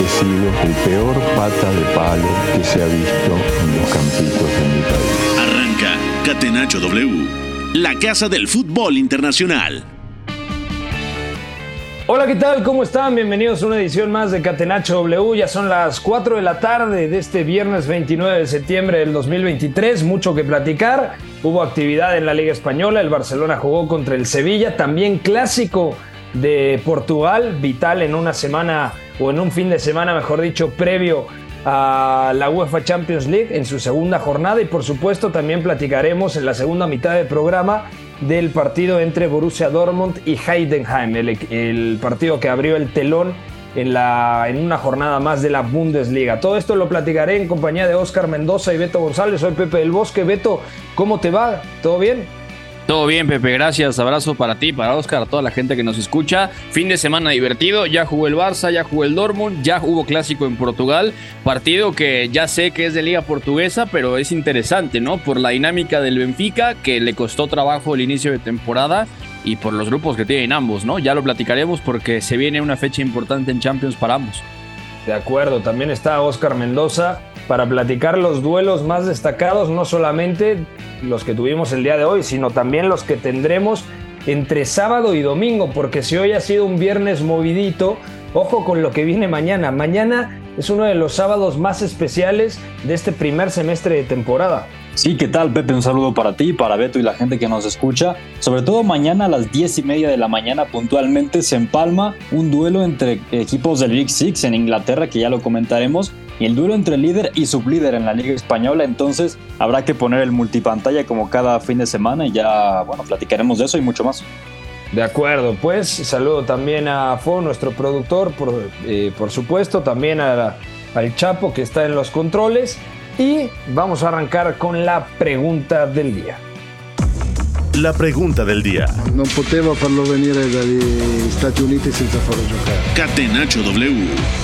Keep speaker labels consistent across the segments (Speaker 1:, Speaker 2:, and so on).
Speaker 1: He sido el peor pata de palo que se ha visto en los campitos de mi país.
Speaker 2: Arranca Catenacho W, la casa del fútbol internacional.
Speaker 3: Hola, ¿qué tal? ¿Cómo están? Bienvenidos a una edición más de Catenacho W. Ya son las 4 de la tarde de este viernes 29 de septiembre del 2023. Mucho que platicar. Hubo actividad en la Liga Española. El Barcelona jugó contra el Sevilla. También clásico de Portugal. Vital en una semana o en un fin de semana, mejor dicho, previo a la UEFA Champions League en su segunda jornada. Y por supuesto, también platicaremos en la segunda mitad del programa del partido entre Borussia Dortmund y Heidenheim, el, partido que abrió el telón en, la, en una jornada más de la Bundesliga. Todo esto lo platicaré en compañía de Oscar Mendoza y Beto González. Soy Pepe del Bosque. Beto, ¿cómo te va? ¿Todo bien?
Speaker 4: Todo bien, Pepe, gracias. Abrazo para ti, para Oscar, a toda la gente que nos escucha. Fin de semana divertido. Ya jugó el Barça, ya jugó el Dortmund, ya hubo clásico en Portugal. Partido que ya sé que es de Liga Portuguesa, pero es interesante, ¿no? Por la dinámica del Benfica, que le costó trabajo el inicio de temporada, y por los grupos que tienen ambos, ¿no? Ya lo platicaremos porque se viene una fecha importante en Champions para ambos.
Speaker 3: De acuerdo, también está Oscar Mendoza para platicar los duelos más destacados, no solamente los que tuvimos el día de hoy, sino también los que tendremos entre sábado y domingo, porque si hoy ha sido un viernes movidito, ojo con lo que viene mañana. Mañana es uno de los sábados más especiales de este primer semestre de temporada.
Speaker 5: Sí, ¿qué tal, Pepe? Un saludo para ti, para Beto y la gente que nos escucha. Sobre todo mañana a las 10 y media de la mañana puntualmente se empalma un duelo entre equipos del Big Six en Inglaterra, que ya lo comentaremos, y el duelo entre líder y sublíder en la Liga Española. Entonces habrá que poner el multipantalla como cada fin de semana y ya, bueno, platicaremos de eso y mucho más.
Speaker 3: De acuerdo, pues saludo también a Fo, nuestro productor, por, eh, por supuesto, también a, al Chapo que está en los controles. Y vamos a arrancar con la pregunta del día.
Speaker 2: La pregunta del día.
Speaker 6: Non potevo farlo venire dagli Stati Uniti senza farlo giocare.
Speaker 2: Catenacho W.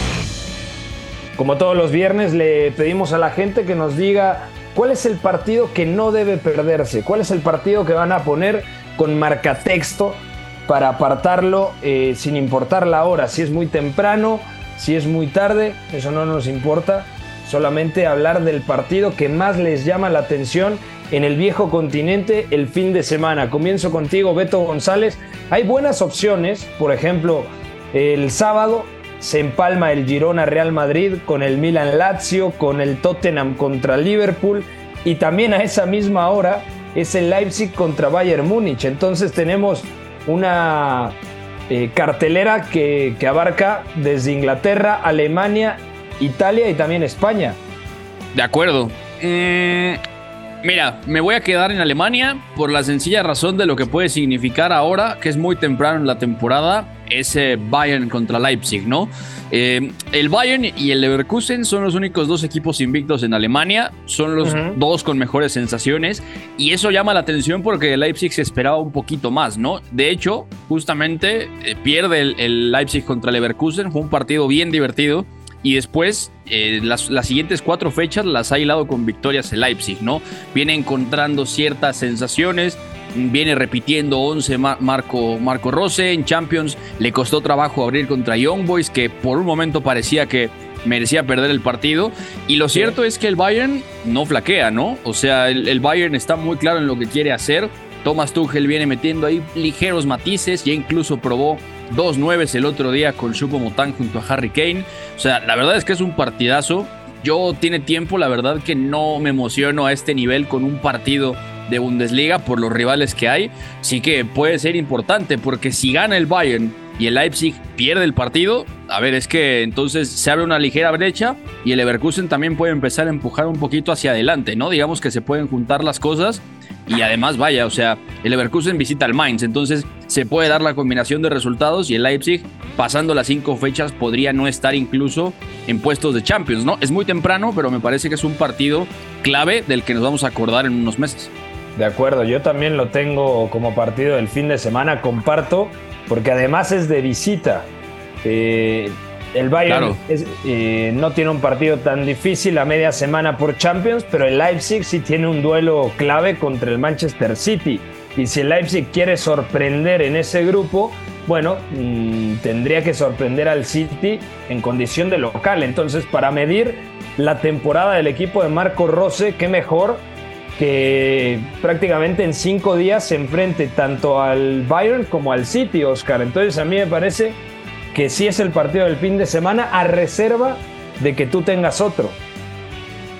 Speaker 3: Como todos los viernes, le pedimos a la gente que nos diga cuál es el partido que no debe perderse, cuál es el partido que van a poner con marcatexto para apartarlo eh, sin importar la hora, si es muy temprano, si es muy tarde, eso no nos importa, solamente hablar del partido que más les llama la atención en el viejo continente el fin de semana. Comienzo contigo, Beto González. Hay buenas opciones, por ejemplo, el sábado se empalma el Girona Real Madrid con el Milan Lazio, con el Tottenham contra Liverpool y también a esa misma hora es el Leipzig contra Bayern Múnich. Entonces tenemos una eh, cartelera que, que abarca desde Inglaterra, Alemania, Italia y también España.
Speaker 4: De acuerdo. Mm, mira, me voy a quedar en Alemania por la sencilla razón de lo que puede significar ahora, que es muy temprano en la temporada, ese Bayern contra Leipzig, ¿no? Eh, el Bayern y el Leverkusen son los únicos dos equipos invictos en Alemania, son los dos con mejores sensaciones y eso llama la atención porque el Leipzig se esperaba un poquito más, ¿no? De hecho, justamente eh, pierde el, el Leipzig contra Leverkusen, fue un partido bien divertido y después eh, las, las siguientes cuatro fechas las ha hilado con victorias el Leipzig, ¿no? Viene encontrando ciertas sensaciones, viene repitiendo 11 Ma- Marco, Marco Rose en Champions, le costó trabajo abrir contra Young Boys que por un momento parecía que merecía perder el partido y lo cierto es que el Bayern no flaquea, ¿no? O sea, el, el Bayern está muy claro en lo que quiere hacer. Thomas Tuchel viene metiendo ahí ligeros matices, ya incluso probó dos nueves el otro día con Motang junto a Harry Kane. O sea, la verdad es que es un partidazo. Yo tiene tiempo, la verdad que no me emociono a este nivel con un partido de Bundesliga por los rivales que hay. Sí que puede ser importante porque si gana el Bayern y el Leipzig pierde el partido, a ver, es que entonces se abre una ligera brecha y el Leverkusen también puede empezar a empujar un poquito hacia adelante, ¿no? Digamos que se pueden juntar las cosas y además, vaya, o sea, el Leverkusen visita al Mainz, entonces se puede dar la combinación de resultados y el Leipzig, pasando las cinco fechas, podría no estar incluso en puestos de Champions, ¿no? Es muy temprano, pero me parece que es un partido clave del que nos vamos a acordar en unos meses.
Speaker 3: De acuerdo, yo también lo tengo como partido del fin de semana, comparto, porque además es de visita. Eh, el Bayern eh, no tiene un partido tan difícil a media semana por Champions, pero el Leipzig sí tiene un duelo clave contra el Manchester City. Y si el Leipzig quiere sorprender en ese grupo, bueno, mm, tendría que sorprender al City en condición de local. Entonces, para medir la temporada del equipo de Marco Rose, qué mejor que prácticamente en cinco días se enfrente tanto al Bayern como al City, Oscar. Entonces, a mí me parece que sí es el partido del fin de semana a reserva de que tú tengas otro.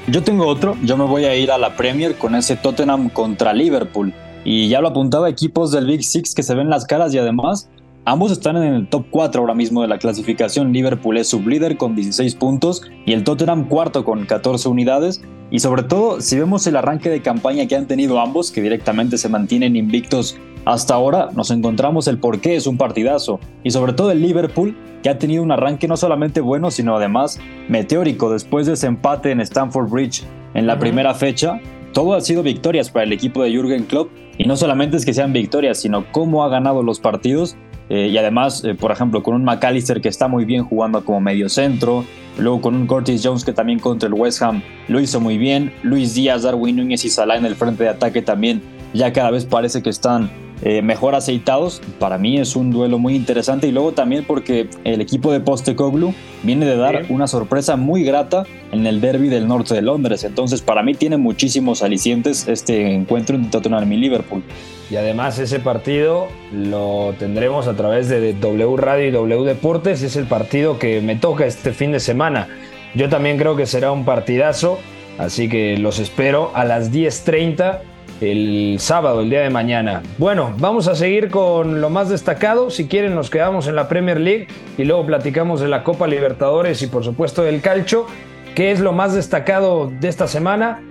Speaker 5: Yo tengo otro, yo me voy a ir a la Premier con ese Tottenham contra Liverpool. Y ya lo apuntaba equipos del Big Six que se ven las caras y además ambos están en el top 4 ahora mismo de la clasificación. Liverpool es sublíder con 16 puntos y el Tottenham cuarto con 14 unidades. Y sobre todo, si vemos el arranque de campaña que han tenido ambos, que directamente se mantienen invictos hasta ahora, nos encontramos el por qué es un partidazo. Y sobre todo el Liverpool, que ha tenido un arranque no solamente bueno, sino además meteórico después de ese empate en Stamford Bridge en la primera fecha. Todo ha sido victorias para el equipo de Jürgen Klopp y no solamente es que sean victorias, sino cómo ha ganado los partidos eh, y además, eh, por ejemplo, con un McAllister que está muy bien jugando como medio centro, luego con un Curtis Jones que también contra el West Ham lo hizo muy bien, Luis Díaz, Darwin Núñez y Salah en el frente de ataque también ya cada vez parece que están eh, mejor aceitados. Para mí es un duelo muy interesante y luego también porque el equipo de Postecoglou viene de dar una sorpresa muy grata en el derby del norte de Londres. Entonces para mí tiene muchísimos alicientes este encuentro entre Tottenham y Liverpool.
Speaker 3: Y además ese partido lo tendremos a través de W Radio y W Deportes. Es el partido que me toca este fin de semana. Yo también creo que será un partidazo. Así que los espero a las 10.30 el sábado, el día de mañana. Bueno, vamos a seguir con lo más destacado. Si quieren, nos quedamos en la Premier League y luego platicamos de la Copa Libertadores y por supuesto del calcho. ¿Qué es lo más destacado de esta semana?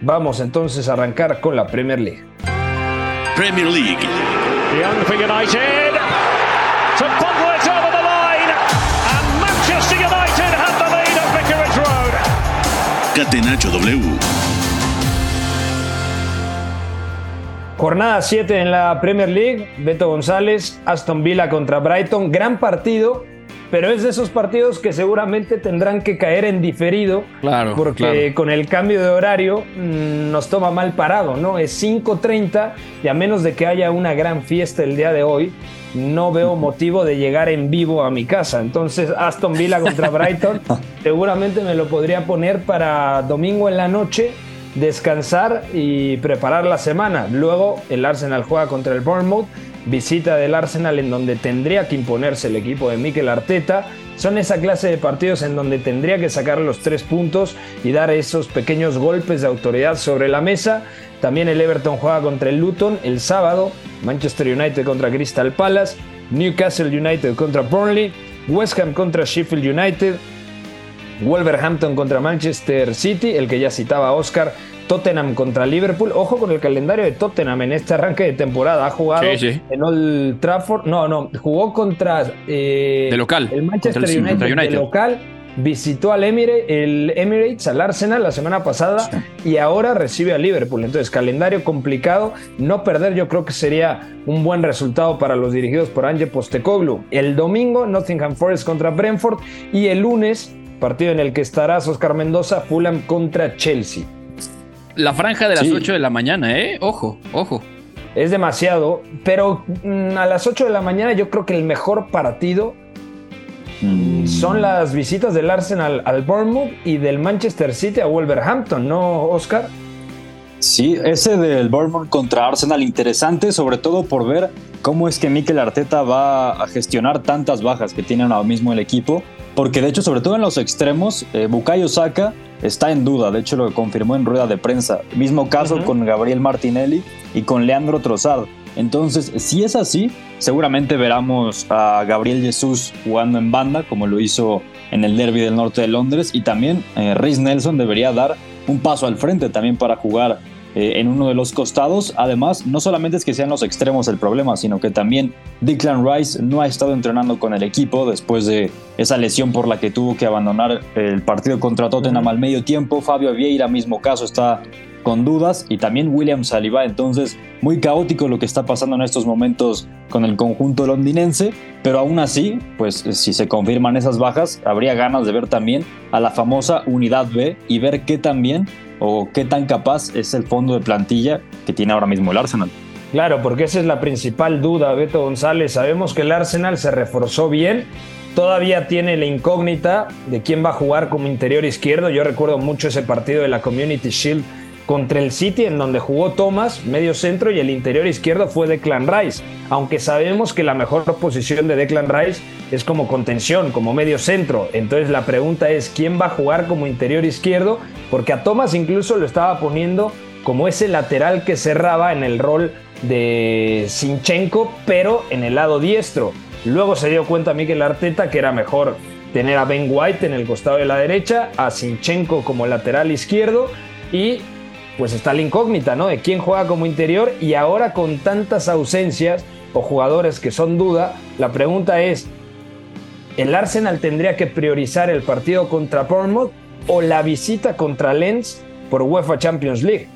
Speaker 3: Vamos entonces a arrancar con la Premier League.
Speaker 2: Premier League.
Speaker 7: Young for United. To Pogba over the line. And Manchester United have the lead at Vicarage Road.
Speaker 2: Catenacho W.
Speaker 3: Jornada 7 en la Premier League, Beto González, Aston Villa contra Brighton, gran partido, pero es de esos partidos que seguramente tendrán que caer en diferido,
Speaker 4: claro,
Speaker 3: porque con el cambio de horario mm, nos toma mal parado, ¿no? Es 5.30 y a menos de que haya una gran fiesta el día de hoy, no veo motivo de llegar en vivo a mi casa. Entonces, Aston Villa contra Brighton, seguramente me lo podría poner para domingo en la noche descansar y preparar la semana. Luego el Arsenal juega contra el Bournemouth, visita del Arsenal en donde tendría que imponerse el equipo de Mikel Arteta. Son esa clase de partidos en donde tendría que sacar los tres puntos y dar esos pequeños golpes de autoridad sobre la mesa. También el Everton juega contra el Luton el sábado, Manchester United contra Crystal Palace, Newcastle United contra Burnley, West Ham contra Sheffield United, Wolverhampton contra Manchester City, el que ya citaba Oscar, Tottenham contra Liverpool. Ojo con el calendario de Tottenham en este arranque de temporada. Ha jugado en Old Trafford. No, no, jugó contra
Speaker 4: eh, de local.
Speaker 3: el Manchester United, de local. Visitó al Emirates, el Emirates, al Arsenal la semana pasada y ahora recibe a Liverpool. Entonces, calendario complicado. No perder, yo creo que sería un buen resultado para los dirigidos por Ange Postecoglou. El domingo, Nottingham Forest contra Brentford y el lunes, partido en el que estará Oscar Mendoza, Fulham contra Chelsea.
Speaker 4: La franja de las 8 de la mañana, ¿eh? Ojo, ojo.
Speaker 3: Es demasiado, pero mm, a las 8 de la mañana yo creo que el mejor partido mm. son las visitas del Arsenal al Bournemouth y del Manchester City a Wolverhampton, ¿no, Oscar?
Speaker 5: Sí, ese del Bournemouth contra Arsenal interesante, sobre todo por ver cómo es que Mikel Arteta va a gestionar tantas bajas que tiene ahora mismo el equipo porque de hecho, sobre todo en los extremos, eh, Bukayo Saka está en duda, de hecho lo confirmó en rueda de prensa. Mismo caso con Gabriel Martinelli y con Leandro Trossard. Entonces, si es así, seguramente veremos a Gabriel Jesús jugando en banda, como lo hizo en el derby del norte de Londres, y también eh, Rhys Nelson debería dar un paso al frente también para jugar eh, en uno de los costados. Además, no solamente es que sean los extremos el problema, sino que también Declan Rice no ha estado entrenando con el equipo después de esa lesión por la que tuvo que abandonar el partido contra Tottenham al medio tiempo. Fabio Vieira, mismo caso, está con dudas y también William Saliba. Entonces, muy caótico lo que está pasando en estos momentos con el conjunto londinense, pero aún así, pues si se confirman esas bajas, habría ganas de ver también a la famosa Unidad B y ver qué también o qué tan capaz es el fondo de plantilla que tiene ahora mismo el Arsenal.
Speaker 3: Claro, porque esa es la principal duda, Beto González. Sabemos que el Arsenal se reforzó bien, todavía tiene la incógnita de quién va a jugar como interior izquierdo. Yo recuerdo mucho ese partido de la Community Shield contra el City, en donde jugó Thomas, medio centro, y el interior izquierdo fue Declan Rice. Aunque sabemos que la mejor posición de Declan Rice es como contención, como medio centro. Entonces la pregunta es: ¿quién va a jugar como interior izquierdo? Porque a Thomas incluso lo estaba poniendo como ese lateral que cerraba en el rol de Sinchenko, pero en el lado diestro. Luego se dio cuenta Mikel Arteta que era mejor tener a Ben White en el costado de la derecha, a Sinchenko como lateral izquierdo y pues está la incógnita, ¿no? De quién juega como interior y ahora con tantas ausencias o jugadores que son duda, la pregunta es, ¿el Arsenal tendría que priorizar el partido contra Bournemouth o la visita contra Lens por UEFA Champions League?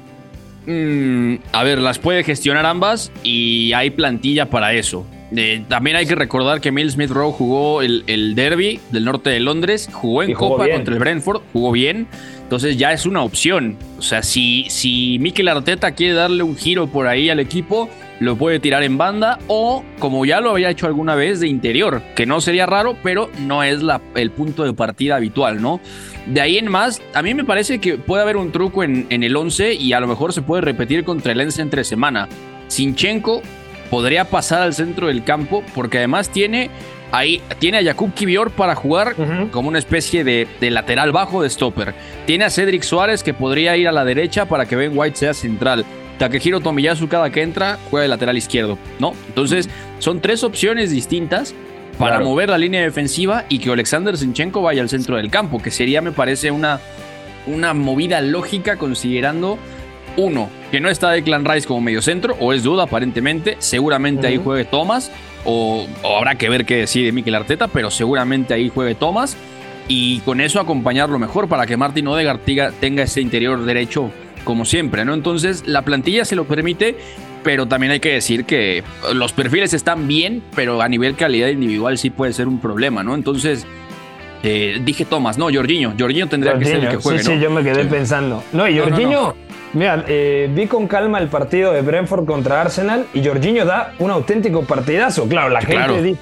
Speaker 4: Mm, a ver, las puede gestionar ambas y hay plantilla para eso. Eh, también hay que recordar que Mill Smith Rowe jugó el, derby del norte de Londres, jugó en Copa contra el Brentford, jugó bien. Entonces ya es una opción. O sea, si, si Mikel Arteta quiere darle un giro por ahí al equipo, lo puede tirar en banda o, como ya lo había hecho alguna vez, de interior, que no sería raro, pero no es el punto de partida habitual, ¿no? De ahí en más, a mí me parece que puede haber un truco en, en el 11 y a lo mejor se puede repetir contra el Lens entre semana. Sinchenko podría pasar al centro del campo porque además tiene ahí tiene a Jakub Kivior para jugar como una especie de, lateral bajo de stopper. Tiene a Cedric Suárez que podría ir a la derecha para que Ben White sea central. Takehiro Tomiyasu cada que entra juega de lateral izquierdo, ¿no? Entonces son tres opciones distintas para mover la línea defensiva y que Alexander Zinchenko vaya al centro del campo, que sería me parece una, una movida lógica considerando uno, que no está Declan Rice como medio centro, o es duda aparentemente. Seguramente ahí juegue Thomas, o, habrá que ver qué decide Mikel Arteta, pero seguramente ahí juegue Thomas. Y con eso acompañarlo mejor para que Martin Odegaard tenga ese interior derecho como siempre, ¿no? Entonces la plantilla se lo permite, pero también hay que decir que los perfiles están bien, pero a nivel calidad individual sí puede ser un problema, ¿no? Entonces eh, dije Thomas, no, Jorginho. Jorginho tendría que ser el que juegue.
Speaker 3: Sí, sí, yo me quedé pensando. No, y Jorginho, Mira, eh, vi con calma el partido de Brentford contra Arsenal y Jorginho da un auténtico partidazo. Claro, la gente dice,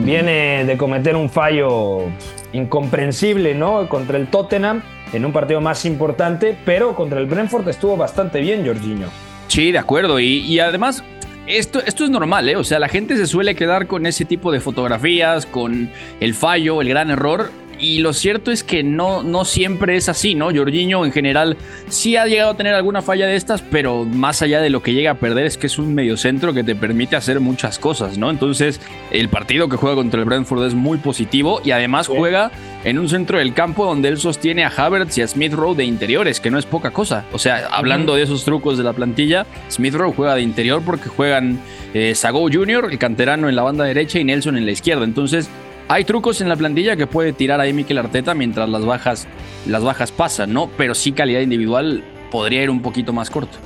Speaker 3: viene de cometer un fallo incomprensible, ¿no? Contra el Tottenham en un partido más importante, pero contra el Brentford estuvo bastante bien Jorginho.
Speaker 4: Sí, de acuerdo. Y, además, esto, esto, es normal, ¿eh? O sea, la gente se suele quedar con ese tipo de fotografías, con el fallo, el gran error y lo cierto es que no, no siempre es así, ¿no? Jorginho en general sí ha llegado a tener alguna falla de estas, pero más allá de lo que llega a perder es que es un mediocentro que te permite hacer muchas cosas, ¿no? Entonces, el partido que juega contra el Brentford es muy positivo y además juega en un centro del campo donde él sostiene a Havertz y a Smith Rowe de interiores, que no es poca cosa. O sea, hablando de esos trucos de la plantilla, Smith Rowe juega de interior porque juegan eh, Sago Jr., el canterano en la banda derecha y Nelson en la izquierda. Entonces, hay trucos en la plantilla que puede tirar ahí Mikel Arteta mientras las bajas, las bajas pasan, ¿no? Pero sí calidad individual podría ir un poquito más corto.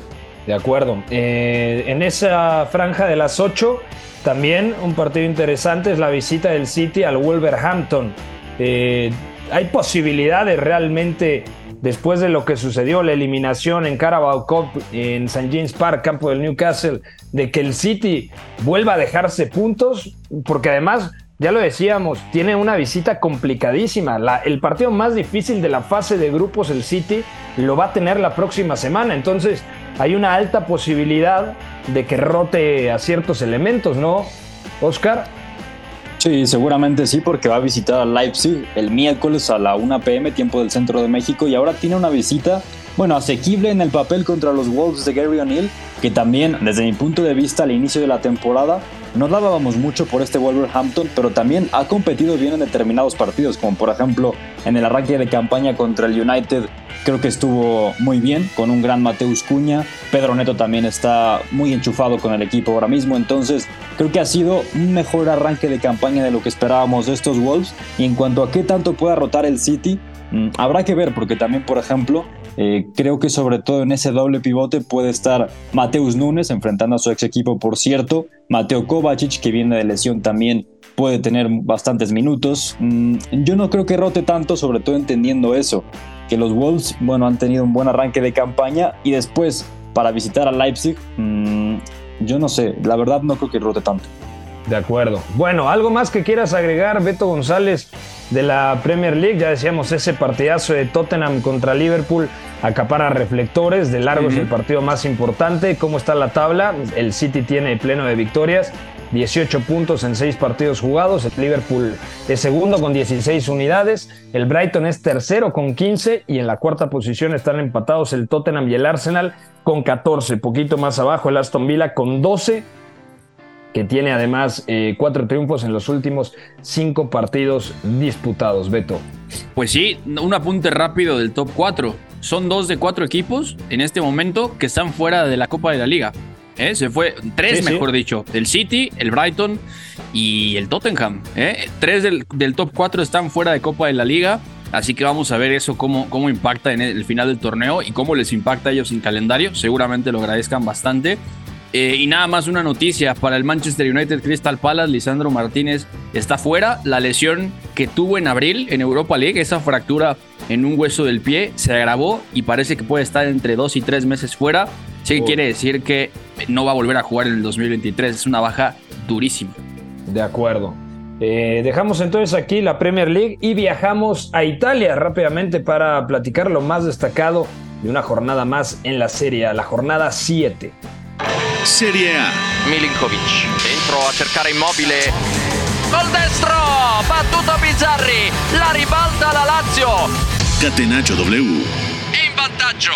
Speaker 3: De acuerdo. Eh, en esa franja de las 8, también un partido interesante es la visita del City al Wolverhampton. Eh, hay posibilidades realmente, después de lo que sucedió, la eliminación en Carabao Cup en St. James Park, campo del Newcastle, de que el City vuelva a dejarse puntos, porque además ya lo decíamos, tiene una visita complicadísima. el partido más difícil de la fase de grupos, el City, lo va a tener la próxima semana. Entonces, hay una alta posibilidad de que rote a ciertos elementos, ¿no, Oscar?
Speaker 5: Sí, seguramente sí, porque va a visitar a Leipzig el miércoles a la 1 pm, tiempo del centro de México, y ahora tiene una visita, bueno, asequible en el papel contra los Wolves de Gary O'Neill, que también, desde mi punto de vista, al inicio de la temporada, no dábamos mucho por este Wolverhampton, pero también ha competido bien en determinados partidos, como por ejemplo en el arranque de campaña contra el United, creo que estuvo muy bien, con un gran Mateus Cuña. Pedro Neto también está muy enchufado con el equipo ahora mismo, entonces creo que ha sido un mejor arranque de campaña de lo que esperábamos de estos Wolves. Y en cuanto a qué tanto pueda rotar el City, mm, habrá que ver, porque también, por ejemplo, eh, creo que sobre todo en ese doble pivote puede estar Mateus Nunes enfrentando a su ex equipo, por cierto. Mateo Kovacic, que viene de lesión también, puede tener bastantes minutos. Mm, yo no creo que rote tanto, sobre todo entendiendo eso, que los Wolves, bueno, han tenido un buen arranque de campaña y después para visitar a Leipzig, mm, yo no sé, la verdad no creo que rote tanto.
Speaker 3: De acuerdo. Bueno, ¿algo más que quieras agregar, Beto González, de la Premier League? Ya decíamos, ese partidazo de Tottenham contra Liverpool acapara reflectores, de largo es el partido más importante. ¿Cómo está la tabla? El City tiene pleno de victorias, 18 puntos en 6 partidos jugados. El Liverpool es segundo con 16 unidades. El Brighton es tercero con 15 y en la cuarta posición están empatados el Tottenham y el Arsenal con 14. Poquito más abajo el Aston Villa con 12 que tiene además eh, cuatro triunfos en los últimos cinco partidos disputados, Beto.
Speaker 4: Pues sí, un apunte rápido del top 4. Son dos de cuatro equipos en este momento que están fuera de la Copa de la Liga. ¿eh? Se fue tres, mejor dicho. El City, el Brighton y el Tottenham. ¿eh? Tres del, top 4 están fuera de Copa de la Liga. Así que vamos a ver eso, cómo, cómo impacta en el final del torneo y cómo les impacta a ellos sin calendario. Seguramente lo agradezcan bastante. Eh, y nada más una noticia para el Manchester United Crystal Palace, Lisandro Martínez está fuera. La lesión que tuvo en abril en Europa League, esa fractura en un hueso del pie, se agravó y parece que puede estar entre dos y tres meses fuera. Sí que quiere decir que no va a volver a jugar en el 2023. Es una baja durísima.
Speaker 3: De acuerdo. Eh, dejamos entonces aquí la Premier League y viajamos a Italia rápidamente para platicar lo más destacado de una jornada más en la serie, la jornada 7.
Speaker 2: Serie A.
Speaker 8: Milinkovic dentro a cercare immobile. Gol destro! Battuto Bizzarri! La ribalta la Lazio!
Speaker 2: Catenaccio W.
Speaker 8: In vantaggio!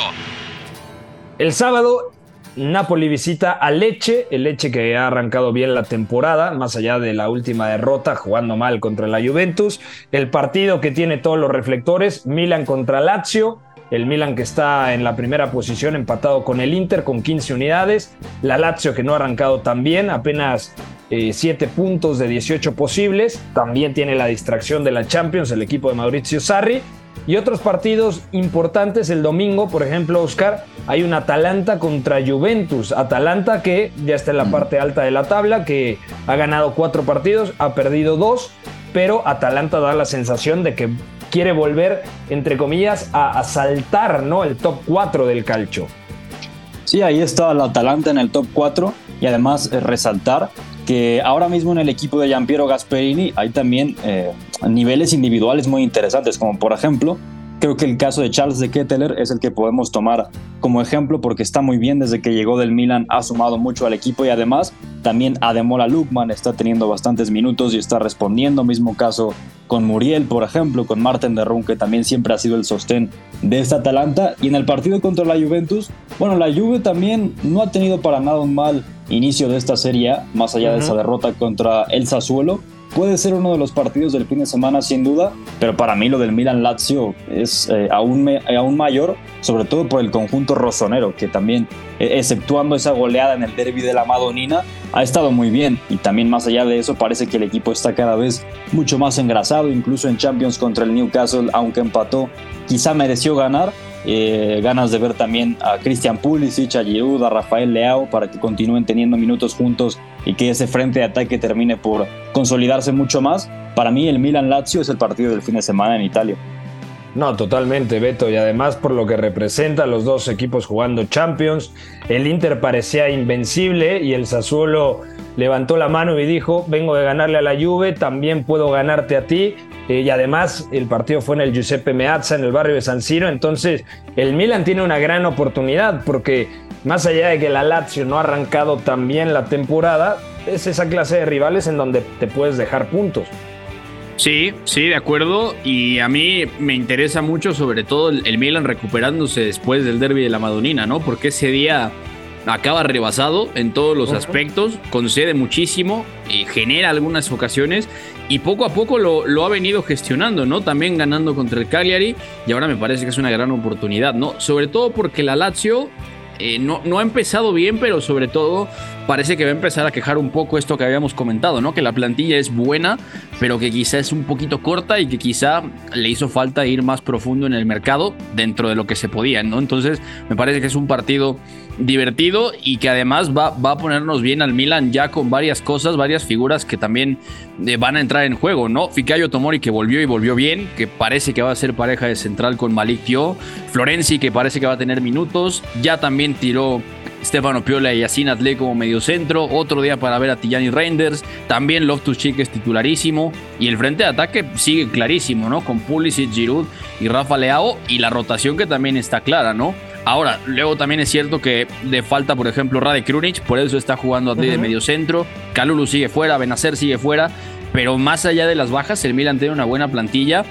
Speaker 3: El sábado Napoli visita a Leche, el Leche que ha arrancado bien la temporada, más allá de la última derrota, jugando mal contra la Juventus. El partido que tiene todos los reflectores, Milan contra Lazio. El Milan que está en la primera posición empatado con el Inter con 15 unidades. La Lazio que no ha arrancado tan bien, apenas 7 eh, puntos de 18 posibles. También tiene la distracción de la Champions, el equipo de Mauricio Sarri. Y otros partidos importantes el domingo, por ejemplo, Oscar, hay un Atalanta contra Juventus. Atalanta que ya está en la parte alta de la tabla, que ha ganado cuatro partidos, ha perdido dos, pero Atalanta da la sensación de que quiere volver, entre comillas, a asaltar ¿no? el top 4 del calcio.
Speaker 5: Sí, ahí está el Atalanta en el top 4 y además eh, resaltar que ahora mismo en el equipo de Giampiero Gasperini hay también eh, niveles individuales muy interesantes, como por ejemplo Creo que el caso de Charles de Ketteler es el que podemos tomar como ejemplo porque está muy bien desde que llegó del Milan, ha sumado mucho al equipo y además también Ademola Lukman está teniendo bastantes minutos y está respondiendo. Mismo caso con Muriel, por ejemplo, con Marten de Run, que también siempre ha sido el sostén de esta Atalanta. Y en el partido contra la Juventus, bueno, la Juve también no ha tenido para nada un mal inicio de esta serie, más allá de esa derrota contra el Sassuolo puede ser uno de los partidos del fin de semana sin duda, pero para mí lo del Milan Lazio es eh, aún, aún mayor, sobre todo por el conjunto rosonero, que también, e, exceptuando esa goleada en el derby de la Madonina, ha estado muy bien. Y también más allá de eso parece que el equipo está cada vez mucho más engrasado, incluso en Champions contra el Newcastle, aunque empató, quizá mereció ganar, eh, ganas de ver también a Christian Pulisic, a Giroud, a Rafael Leao para que continúen teniendo minutos juntos y que ese frente de ataque termine por consolidarse mucho más. Para mí el Milan Lazio es el partido del fin de semana en Italia.
Speaker 3: No, totalmente, Beto. Y además por lo que representa los dos equipos jugando Champions, el Inter parecía invencible y el Sassuolo levantó la mano y dijo, vengo de ganarle a la Juve, también puedo ganarte a ti. Eh, y además el partido fue en el Giuseppe Meazza, en el barrio de San Siro. Entonces el Milan tiene una gran oportunidad porque más allá de que la Lazio no ha arrancado tan bien la temporada, es esa clase de rivales en donde te puedes dejar puntos.
Speaker 4: Sí, sí, de acuerdo. Y a mí me interesa mucho, sobre todo, el, Milan recuperándose después del derby de la Madonina, ¿no? Porque ese día acaba rebasado en todos los aspectos, concede muchísimo, eh, genera algunas ocasiones y poco a poco lo, lo, ha venido gestionando, ¿no? También ganando contra el Cagliari y ahora me parece que es una gran oportunidad, ¿no? Sobre todo porque la Lazio eh, no, no ha empezado bien, pero sobre todo parece que va a empezar a quejar un poco esto que habíamos comentado, ¿no? Que la plantilla es buena, pero que quizá es un poquito corta y que quizá le hizo falta ir más profundo en el mercado dentro de lo que se podía, ¿no? Entonces, me parece que es un partido divertido y que además va, va a ponernos bien al Milan ya con varias cosas, varias figuras que también eh, van a entrar en juego, ¿no? Fikayo Tomori que volvió y volvió bien, que parece que va a ser pareja de central con Malik Tio, Florenzi que parece que va a tener minutos, ya también tiró Stefano Piola y Yacine Atle como mediocentro. Otro día para ver a Tijani Reinders. También Loftus Cheek es titularísimo. Y el frente de ataque sigue clarísimo, ¿no? Con Pulisic, Giroud y Rafa Leao. Y la rotación que también está clara, ¿no? Ahora, luego también es cierto que le falta, por ejemplo, Rade Krunic, por eso está jugando a uh de mediocentro. Calulu sigue fuera, Benacer sigue fuera. Pero más allá de las bajas, el Milan tiene una buena plantilla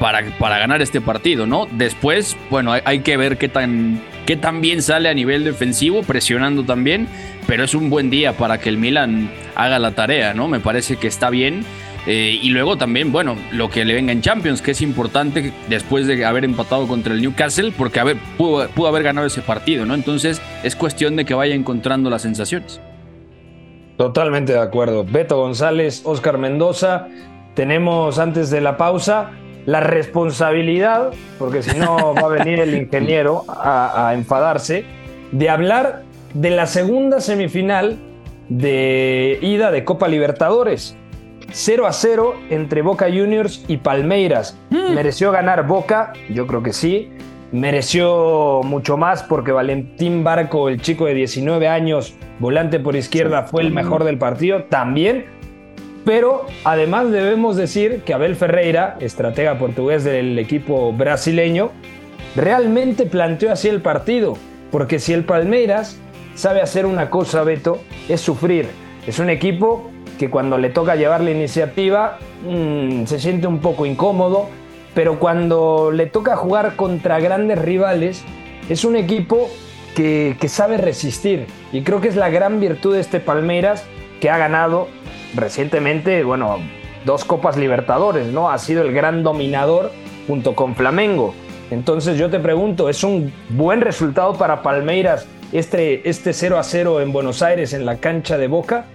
Speaker 4: para, para ganar este partido, ¿no? Después, bueno, hay, hay que ver qué tan que también sale a nivel defensivo, presionando también, pero es un buen día para que el Milan haga la tarea, ¿no? Me parece que está bien. Eh, y luego también, bueno, lo que le venga en Champions, que es importante después de haber empatado contra el Newcastle, porque pudo, pudo haber ganado ese partido, ¿no? Entonces es cuestión de que vaya encontrando las sensaciones.
Speaker 3: Totalmente de acuerdo. Beto González, Oscar Mendoza. Tenemos antes de la pausa la responsabilidad, porque si no va a venir el ingeniero a, enfadarse, de hablar de la segunda semifinal de ida de Copa Libertadores. 0 a 0 entre Boca Juniors y Palmeiras. Mm. ¿Mereció ganar Boca? Yo creo que sí. Mereció mucho más porque Valentín Barco, el chico de 19 años, volante por izquierda, fue el mejor del partido. También pero además debemos decir que Abel Ferreira, estratega portugués del equipo brasileño, realmente planteó así el partido. Porque si el Palmeiras sabe hacer una cosa, Beto, es sufrir. Es un equipo que cuando le toca llevar la iniciativa mm, se siente un poco incómodo, pero cuando le toca jugar contra grandes rivales, es un equipo que, que sabe resistir. Y creo que es la gran virtud de este Palmeiras que ha ganado recientemente, bueno, dos Copas Libertadores, ¿no? Ha sido el gran dominador junto con Flamengo. Entonces yo te pregunto, ¿es un buen resultado para Palmeiras este, este 0 a 0 en Buenos Aires en la cancha de Boca?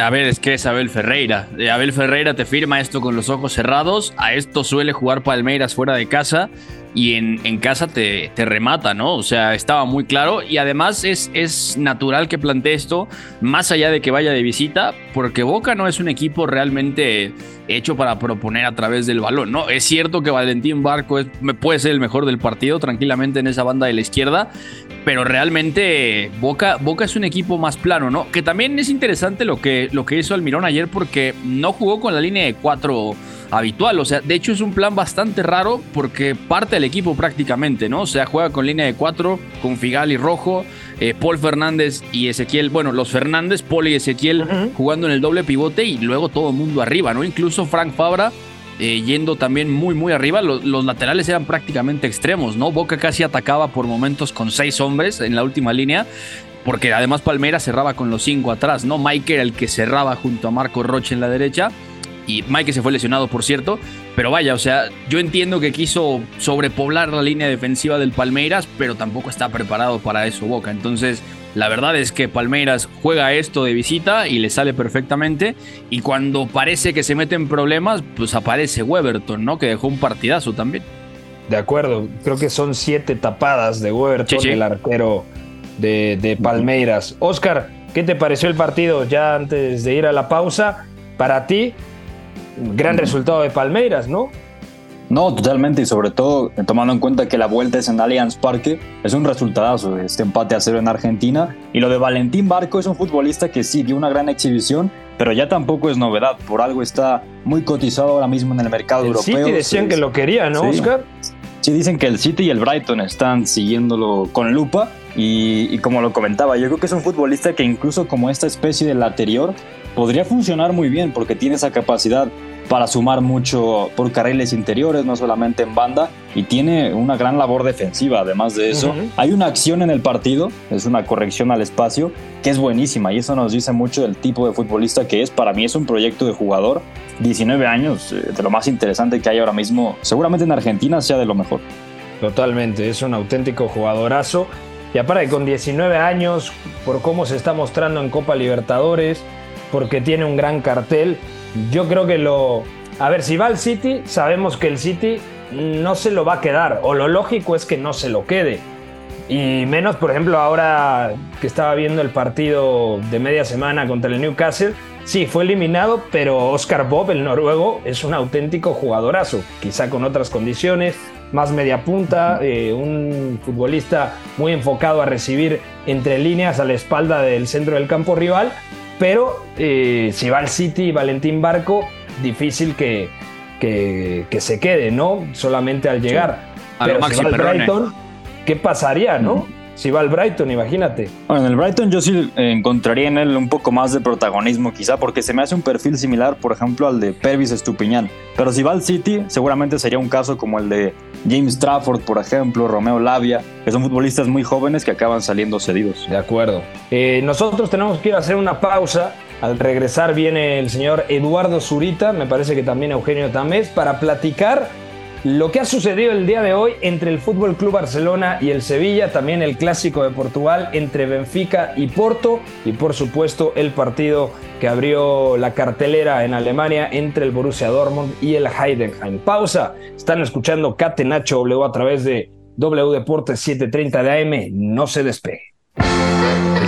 Speaker 4: A ver, es que es Abel Ferreira. Abel Ferreira te firma esto con los ojos cerrados. A esto suele jugar Palmeiras fuera de casa y en, en casa te, te, remata, ¿no? O sea, estaba muy claro y además es, es natural que plantee esto más allá de que vaya de visita, porque Boca no es un equipo realmente hecho para proponer a través del balón, ¿no? Es cierto que Valentín Barco es, puede ser el mejor del partido tranquilamente en esa banda de la izquierda, pero realmente Boca, Boca es un equipo más plano, ¿no? Que también es interesante lo que, lo que hizo Almirón ayer porque no jugó con la línea de cuatro habitual. O sea, de hecho es un plan bastante raro porque parte del equipo prácticamente, ¿no? O sea, juega con línea de cuatro, con Figal y Rojo, eh, Paul Fernández y Ezequiel, bueno, los Fernández, Paul y Ezequiel jugando en el doble pivote y luego todo el mundo arriba, ¿no? Incluso Frank Fabra. Eh, yendo también muy muy arriba, los, los, laterales eran prácticamente extremos, ¿no? Boca casi atacaba por momentos con seis hombres en la última línea, porque además Palmera cerraba con los cinco atrás, ¿no? Mike era el que cerraba junto a Marco Roche en la derecha y Mike se fue lesionado, por cierto. Pero vaya, o sea, yo entiendo que quiso sobrepoblar la línea defensiva del Palmeiras, pero tampoco está preparado para eso Boca. Entonces, la verdad es que Palmeiras juega esto de visita y le sale perfectamente. Y cuando parece que se mete en problemas, pues aparece Weberton, ¿no? Que dejó un partidazo también.
Speaker 3: De acuerdo, creo que son siete tapadas de Weberton, el arquero de, de Palmeiras. Oscar, ¿qué te pareció el partido ya antes de ir a la pausa? Para ti, gran resultado de Palmeiras, ¿no?
Speaker 5: No, totalmente, y sobre todo tomando en cuenta que la vuelta es en Allianz Parque, es un resultado este empate a cero en Argentina. Y lo de Valentín Barco es un futbolista que sí dio una gran exhibición, pero ya tampoco es novedad, por algo está muy cotizado ahora mismo en el mercado
Speaker 3: el
Speaker 5: europeo.
Speaker 3: City decían que lo quería, ¿no, Oscar?
Speaker 5: Sí, dicen que el City y el Brighton están siguiéndolo con lupa. Y, y, como lo comentaba, yo creo que es un futbolista que incluso como esta especie del anterior podría funcionar muy bien porque tiene esa capacidad para sumar mucho por carriles interiores, no solamente en banda, y tiene una gran labor defensiva. Además de eso, hay una acción en el partido, es una corrección al espacio, que es buenísima, y eso nos dice mucho del tipo de futbolista que es. Para mí es un proyecto de jugador, 19 años, eh, de lo más interesante que hay ahora mismo, seguramente en Argentina sea de lo mejor.
Speaker 3: Totalmente, es un auténtico jugadorazo. Y aparte, con 19 años, por cómo se está mostrando en Copa Libertadores, porque tiene un gran cartel, yo creo que lo... A ver, si va al City, sabemos que el City no se lo va a quedar, o lo lógico es que no se lo quede. Y menos, por ejemplo, ahora que estaba viendo el partido de media semana contra el Newcastle, sí, fue eliminado, pero Oscar Bob, el noruego, es un auténtico jugadorazo, quizá con otras condiciones, más media punta, eh, un futbolista muy enfocado a recibir entre líneas a la espalda del centro del campo rival, pero eh, si va al City Valentín Barco, difícil que, que, se quede, ¿no? Solamente al llegar. pero si va al Brighton, ¿qué pasaría, no? Si va al Brighton, imagínate.
Speaker 5: Bueno, en el Brighton yo sí encontraría en él un poco más de protagonismo, quizá, porque se me hace un perfil similar, por ejemplo, al de Pervis Estupiñán. Pero si va al City, seguramente sería un caso como el de James Trafford, por ejemplo, Romeo Lavia, que son futbolistas muy jóvenes que acaban saliendo cedidos.
Speaker 3: De acuerdo. Eh, nosotros tenemos que ir a hacer una pausa. Al regresar viene el señor Eduardo Zurita, me parece que también Eugenio Tamés, para platicar lo que ha sucedido el día de hoy entre el Fútbol Club Barcelona y el Sevilla, también el clásico de Portugal entre Benfica y Porto y por supuesto el partido que abrió la cartelera en Alemania entre el Borussia Dortmund y el Heidenheim. Pausa. Están escuchando Catenacho W a través de W Deportes 730 de AM. No se despegue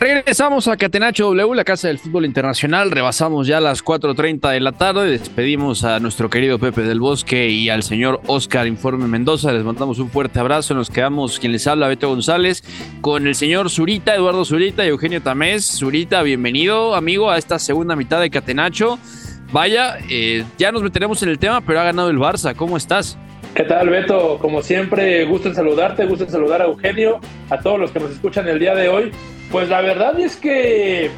Speaker 4: Regresamos a Catenacho W, la casa del fútbol internacional. Rebasamos ya las 4:30 de la tarde. Despedimos a nuestro querido Pepe del Bosque y al señor Oscar Informe Mendoza. Les mandamos un fuerte abrazo. Nos quedamos quien les habla, Beto González, con el señor Zurita, Eduardo Zurita y Eugenio Tamés. Zurita, bienvenido, amigo, a esta segunda mitad de Catenacho. Vaya, eh, ya nos meteremos en el tema, pero ha ganado el Barça. ¿Cómo estás?
Speaker 9: ¿Qué tal, Beto? Como siempre, gusto en saludarte, gusto en saludar a Eugenio, a todos los que nos escuchan el día de hoy. Pues la verdad es que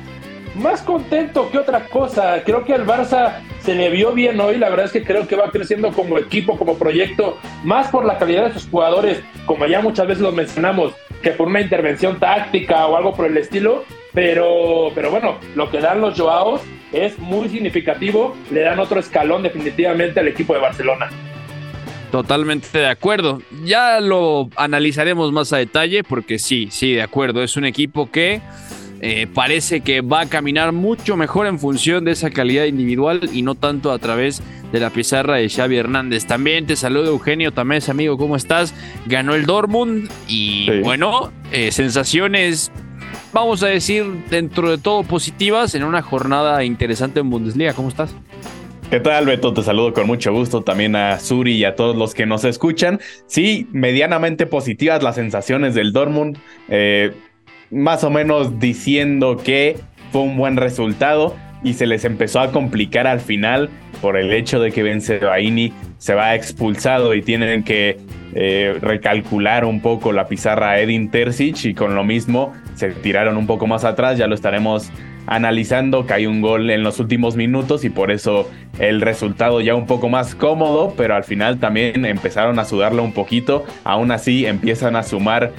Speaker 9: más contento que otra cosa. Creo que al Barça se le vio bien hoy. La verdad es que creo que va creciendo como equipo, como proyecto, más por la calidad de sus jugadores, como ya muchas veces lo mencionamos, que por una intervención táctica o algo por el estilo. Pero, pero bueno, lo que dan los Joaos es muy significativo. Le dan otro escalón definitivamente al equipo de Barcelona.
Speaker 4: Totalmente de acuerdo. Ya lo analizaremos más a detalle porque sí, sí, de acuerdo. Es un equipo que eh, parece que va a caminar mucho mejor en función de esa calidad individual y no tanto a través de la pizarra de Xavi Hernández. También te saludo Eugenio Tamés, amigo, ¿cómo estás? Ganó el Dortmund y bueno, eh, sensaciones, vamos a decir, dentro de todo positivas en una jornada interesante en Bundesliga. ¿Cómo estás?
Speaker 10: ¿Qué tal, Beto? Te saludo con mucho gusto también a Suri y a todos los que nos escuchan. Sí, medianamente positivas las sensaciones del Dortmund, eh, más o menos diciendo que fue un buen resultado y se les empezó a complicar al final por el hecho de que Benzebaini se va expulsado y tienen que eh, recalcular un poco la pizarra a Edin Terzic y con lo mismo se tiraron un poco más atrás, ya lo estaremos analizando que hay un gol en los últimos minutos y por eso el resultado ya un poco más cómodo, pero al final también empezaron a sudarlo un poquito, aún así empiezan a sumar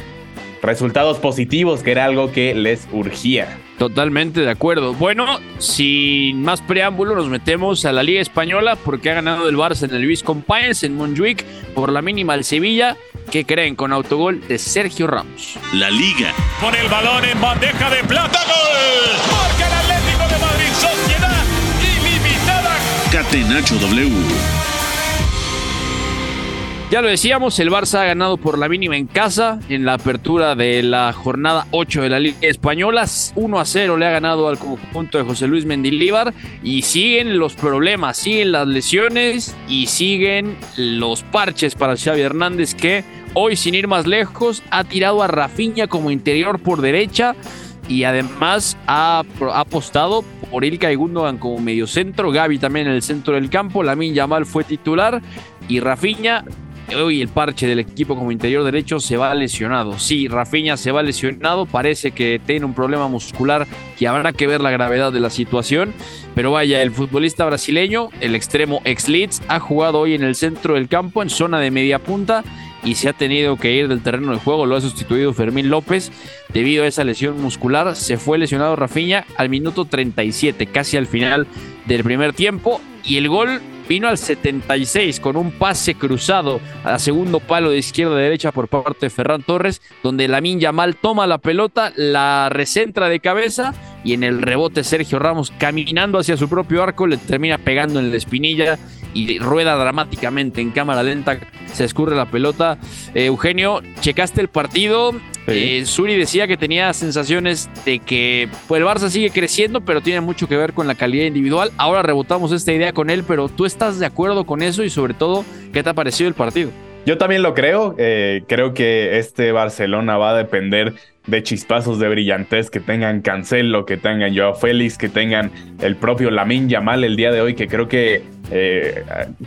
Speaker 10: resultados positivos, que era algo que les urgía.
Speaker 4: Totalmente de acuerdo. Bueno, sin más preámbulo, nos metemos a la Liga Española porque ha ganado el Barça en el Luis Companys en Montjuic por la mínima al Sevilla. ¿Qué creen con autogol de Sergio Ramos?
Speaker 2: La Liga.
Speaker 7: Con el balón en bandeja de plata, gol. Ilimitada.
Speaker 2: Catenacho W.
Speaker 4: Ya lo decíamos, el Barça ha ganado por la mínima en casa en la apertura de la jornada 8 de la Liga Española. 1 a 0 le ha ganado al conjunto de José Luis Mendilíbar y siguen los problemas, siguen las lesiones y siguen los parches para Xavi Hernández que hoy sin ir más lejos ha tirado a Rafinha como interior por derecha y además ha, apostado por Ilkay Gundogan como mediocentro, Gaby también en el centro del campo, Lamin Yamal fue titular y Rafinha hoy el parche del equipo como interior derecho se va lesionado. Sí, Rafinha se va lesionado, parece que tiene un problema muscular que habrá que ver la gravedad de la situación. Pero vaya, el futbolista brasileño, el extremo ex Leeds, ha jugado hoy en el centro del campo, en zona de media punta, y se ha tenido que ir del terreno de juego. Lo ha sustituido Fermín López debido a esa lesión muscular. Se fue lesionado Rafinha al minuto 37, casi al final del primer tiempo. Y el gol vino al 76 con un pase cruzado a segundo palo de izquierda a derecha por parte de Ferran Torres, donde Lamin Yamal toma la pelota, la recentra de cabeza y en el rebote Sergio Ramos caminando hacia su propio arco le termina pegando en la espinilla y rueda dramáticamente en cámara lenta, se escurre la pelota. Eh, Eugenio, checaste el partido. Eh, Suri decía que tenía sensaciones de que pues, el Barça sigue creciendo, pero tiene mucho que ver con la calidad individual. Ahora rebotamos esta idea con él, pero ¿tú estás de acuerdo con eso? Y sobre todo, ¿qué te ha parecido el partido?
Speaker 10: Yo también lo creo. Eh, creo que este Barcelona va a depender de chispazos de brillantez que tengan Cancelo, que tengan Joao Félix, que tengan el propio Lamin Yamal el día de hoy, que creo que eh,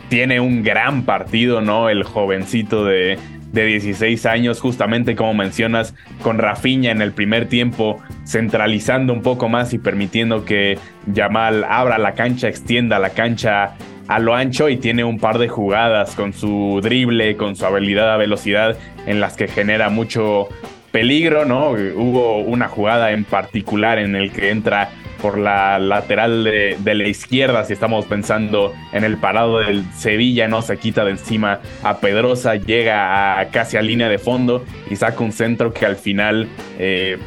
Speaker 10: tiene un gran partido, ¿no? El jovencito de, de 16 años, justamente como mencionas, con Rafinha en el primer tiempo, centralizando un poco más y permitiendo que Yamal abra la cancha, extienda la cancha a lo ancho y tiene un par de jugadas con su drible, con su habilidad a velocidad en las que genera mucho peligro, ¿no? Hubo una jugada en particular en el que entra por la lateral de, la izquierda, si estamos pensando en el parado del Sevilla, no se quita de encima a Pedrosa, llega a casi a línea de fondo y saca un centro que al final eh,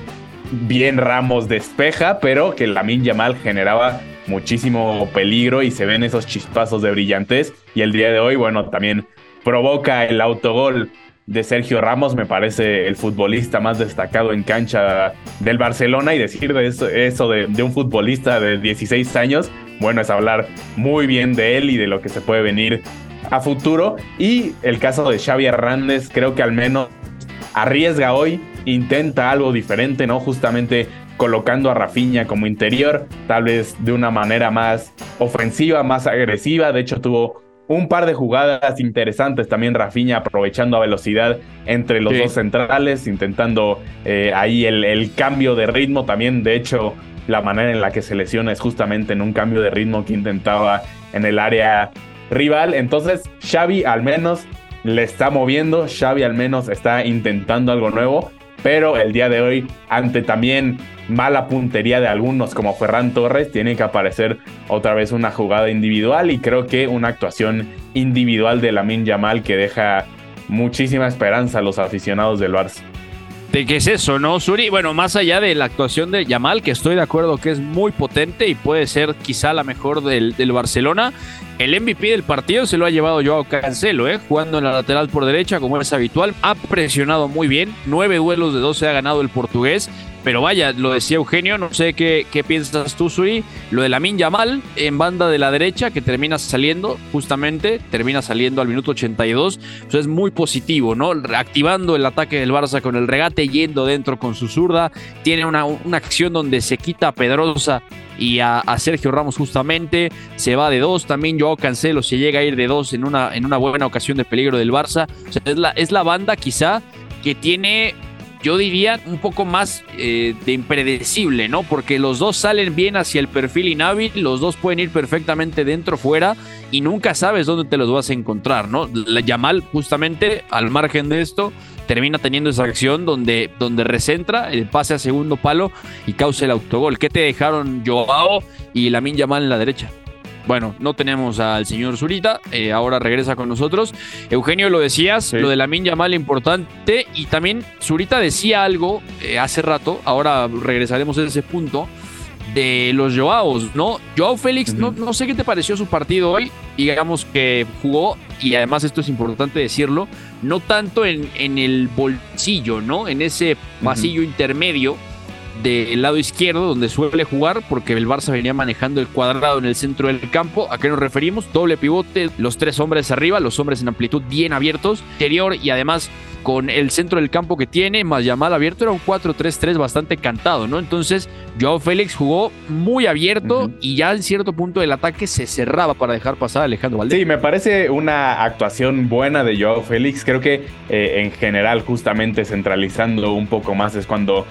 Speaker 10: bien Ramos despeja, pero que Lamin Yamal generaba muchísimo peligro y se ven esos chispazos de brillantez. Y el día de hoy, bueno, también provoca el autogol de Sergio Ramos, me parece el futbolista más destacado en cancha del Barcelona y decir de eso, eso de, de, un futbolista de 16 años, bueno, es hablar muy bien de él y de lo que se puede venir a futuro. Y el caso de Xavi Hernández, creo que al menos arriesga hoy, intenta algo diferente, ¿no? Justamente colocando a Rafinha como interior, tal vez de una manera más ofensiva, más agresiva. De hecho, tuvo un par de jugadas interesantes también Rafinha aprovechando a velocidad entre los dos centrales, intentando eh, ahí el, cambio de ritmo también. De hecho, la manera en la que se lesiona es justamente en un cambio de ritmo que intentaba en el área rival. Entonces, Xavi al menos le está moviendo, Xavi al menos está intentando algo nuevo pero el día de hoy, ante también mala puntería de algunos como Ferran Torres, tiene que aparecer otra vez una jugada individual y creo que una actuación individual de Lamin Yamal que deja muchísima esperanza a los aficionados del Barça.
Speaker 4: ¿De qué es eso, no, Suri? Bueno, más allá de la actuación de Yamal, que estoy de acuerdo que es muy potente y puede ser quizá la mejor del, del Barcelona, el MVP del partido se lo ha llevado Joao Cancelo, ¿eh? jugando en la lateral por derecha como es habitual. Ha presionado muy bien. Nueve duelos de 12 ha ganado el portugués. Pero vaya, lo decía Eugenio, no sé qué, qué piensas tú, Suri. Lo de Lamin Yamal en banda de la derecha, que termina saliendo, justamente, termina saliendo al minuto 82. Pues es muy positivo, ¿no? Activando el ataque del Barça con el regate, yendo dentro con su zurda. Tiene una, una acción donde se quita a Pedrosa y a, Sergio Ramos justamente. Se va de dos. También Joao Cancelo se llega a ir de dos en una, en una buena ocasión de peligro del Barça. es, la, es la banda quizá que tiene yo diría un poco más eh, de impredecible, ¿no? Porque los dos salen bien hacia el perfil inhábil, los dos pueden ir perfectamente dentro, fuera, y nunca sabes dónde te los vas a encontrar, ¿no? La Yamal, justamente, al margen de esto, termina teniendo esa acción donde, donde recentra el pase a segundo palo y causa el autogol. ¿Qué te dejaron Joao y Lamin Yamal en la derecha? Bueno, no tenemos al señor Zurita, eh, ahora regresa con nosotros. Eugenio, lo decías, lo de la Yamal importante, y también Zurita decía algo eh, hace rato, ahora regresaremos a ese punto, de los Joaos, ¿no? Joao Félix, no, no sé qué te pareció su partido hoy. Digamos que jugó, y además esto es importante decirlo, no tanto en, en el bolsillo, ¿no? En ese pasillo intermedio del lado izquierdo donde suele jugar porque el Barça venía manejando el cuadrado en el centro del campo. ¿A qué nos referimos? Doble pivote, los tres hombres arriba, los hombres en amplitud bien abiertos, interior y además con el centro del campo que tiene, más llamada abierto, era un 4-3-3 bastante cantado, ¿no? Entonces, Joao Félix jugó muy abierto y ya en cierto punto del ataque se cerraba para dejar pasar a Alejandro Valdés.
Speaker 10: Sí, me parece una actuación buena de Joao Félix. Creo que eh, en general, justamente centralizando un poco más, es cuando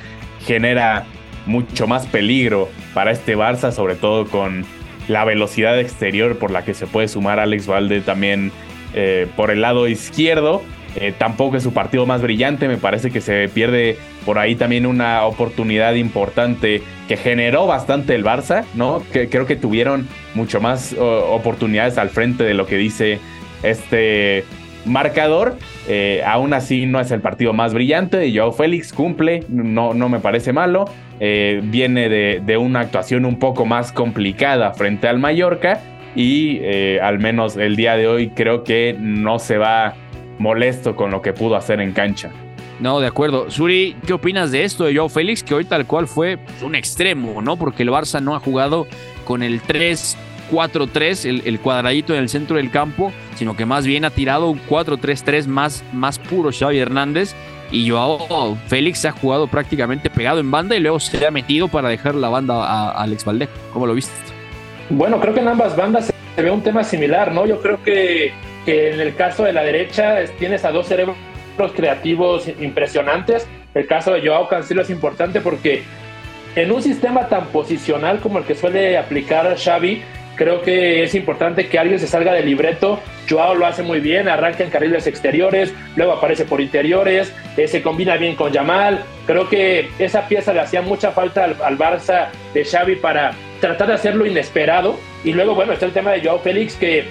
Speaker 10: genera mucho más peligro para este Barça, sobre todo con la velocidad exterior por la que se puede sumar Alex Valde también eh, por el lado izquierdo. Eh, tampoco es su partido más brillante, me parece que se pierde por ahí también una oportunidad importante que generó bastante el Barça, ¿no? Que creo que tuvieron mucho más oportunidades al frente de lo que dice este marcador. Eh, aún así no es el partido más brillante de Joao Félix, cumple, no, no me parece malo. Eh, viene de, de, una actuación un poco más complicada frente al Mallorca y al menos el día de hoy creo que no se va molesto con lo que pudo hacer en cancha.
Speaker 4: No, de acuerdo. Suri, ¿qué opinas de esto de Joao Félix? Que hoy tal cual fue un extremo, ¿no? Porque el Barça no ha jugado con el 3-4-3, el, cuadradito en el centro del campo, sino que más bien ha tirado un 4-3-3 más, más puro Xavi Hernández. Y Joao Félix ha jugado prácticamente pegado en banda y luego se ha metido para dejar la banda a, a Alex Valdés. ¿Cómo lo viste?
Speaker 9: Bueno, creo que en ambas bandas se ve un tema similar, ¿no? Yo creo que que en el caso de la derecha tienes a dos cerebros creativos impresionantes. El caso de Joao Cancelo es importante porque en un sistema tan posicional como el que suele aplicar Xavi, creo que es importante que alguien se salga del libreto. Joao lo hace muy bien, arranca en carriles exteriores, luego aparece por interiores, eh, se combina bien con Yamal. Creo que esa pieza le hacía mucha falta al, al, Barça de Xavi para tratar de hacerlo inesperado. Y luego, bueno, está el tema de Joao Félix que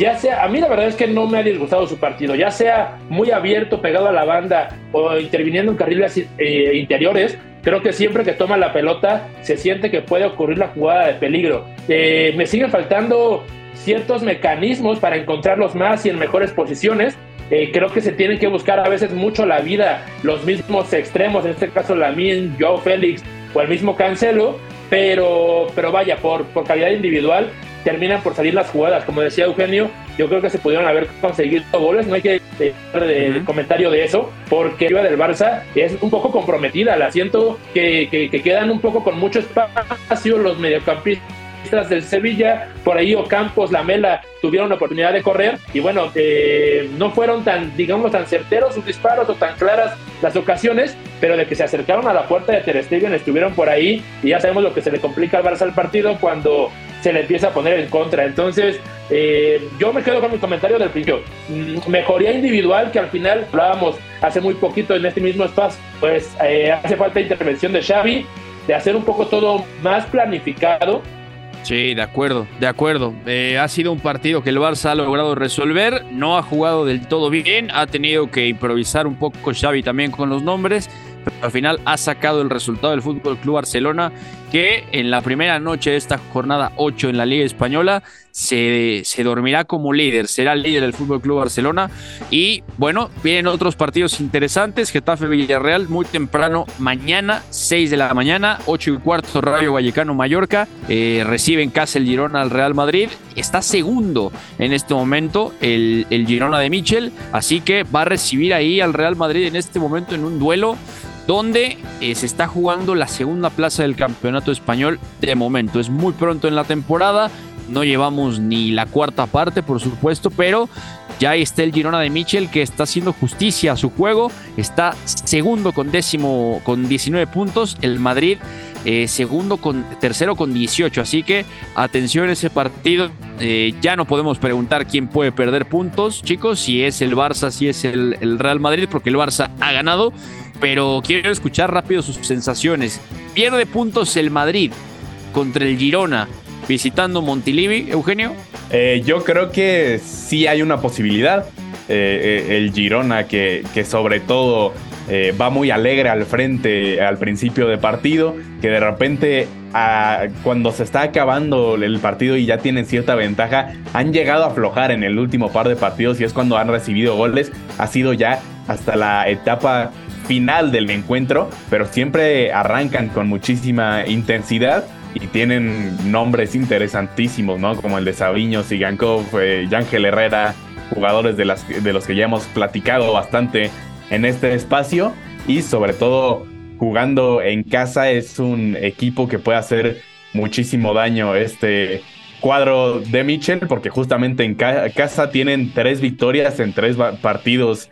Speaker 9: ya sea, a mí la verdad es que no me ha disgustado su partido, ya sea muy abierto, pegado a la banda o interviniendo en carriles eh, interiores, creo que siempre que toma la pelota se siente que puede ocurrir la jugada de peligro. Eh, me siguen faltando ciertos mecanismos para encontrarlos más y en mejores posiciones. Eh, creo que se tienen que buscar a veces mucho la vida, los mismos extremos, en este caso Lamin, Joe Félix o el mismo Cancelo, pero, pero vaya, por, por calidad individual, terminan por salir las jugadas. Como decía Eugenio, yo creo que se pudieron haber conseguido goles, no hay que dar de, comentario de eso, porque la del Barça es un poco comprometida. La siento que, que, que quedan un poco con mucho espacio los mediocampistas del Sevilla, por ahí Ocampos, Lamela tuvieron la oportunidad de correr y bueno, eh, no fueron tan, digamos, tan certeros sus disparos o tan claras las ocasiones, pero de que se acercaron a la puerta de Ter Stegen estuvieron por ahí y ya sabemos lo que se le complica al Barça al partido cuando se le empieza a poner en contra. Entonces, eh, yo me quedo con mi comentario del principio. Mm, mejoría individual que al final hablábamos hace muy poquito en este mismo espacio, pues eh, hace falta intervención de Xavi, de hacer un poco todo más planificado
Speaker 4: Sí, de acuerdo, de acuerdo. Eh, ha sido un partido que el Barça ha logrado resolver, no ha jugado del todo bien, ha tenido que improvisar un poco Xavi también con los nombres, pero al final ha sacado el resultado del Fútbol Club Barcelona, que en la primera noche de esta jornada 8 en la Liga Española se, se dormirá como líder, será líder del Fútbol Club Barcelona. Y bueno, vienen otros partidos interesantes: Getafe Villarreal, muy temprano, mañana, 6 de la mañana, 8 y cuarto, Rayo Vallecano Mallorca. Eh, recibe en casa el Girona al Real Madrid. Está segundo en este momento el, el Girona de Michel, así que va a recibir ahí al Real Madrid en este momento en un duelo donde eh, se está jugando la segunda plaza del campeonato español de momento. Es muy pronto en la temporada, no llevamos ni la cuarta parte, por supuesto, pero ya está el Girona de Michel que está haciendo justicia a su juego. Está segundo con décimo con 19 puntos. El Madrid eh, segundo con tercero con 18. Así que atención a ese partido. Eh, ya no podemos preguntar quién puede perder puntos, chicos. Si es el Barça, si es el, el Real Madrid, porque el Barça ha ganado. Pero quiero escuchar rápido sus sensaciones. Pierde puntos el Madrid contra el Girona visitando Montilivi, Eugenio?
Speaker 10: Eh, yo creo que sí hay una posibilidad. eh, eh, el Girona, que, que sobre todo eh, va muy alegre al frente al principio de partido, que de repente cuando se está acabando el partido y ya tienen cierta ventaja, han llegado a aflojar en el último par de partidos y es cuando han recibido goles. Ha sido ya hasta la etapa final del encuentro, pero siempre arrancan con muchísima intensidad y tienen nombres interesantísimos, ¿no? Como el de Sabiño, Sigankov, eh, Yángel Herrera, jugadores de, los que ya hemos platicado bastante en este espacio y sobre todo jugando en casa es un equipo que puede hacer muchísimo daño este cuadro de Mitchell porque justamente en casa tienen tres victorias en tres partidos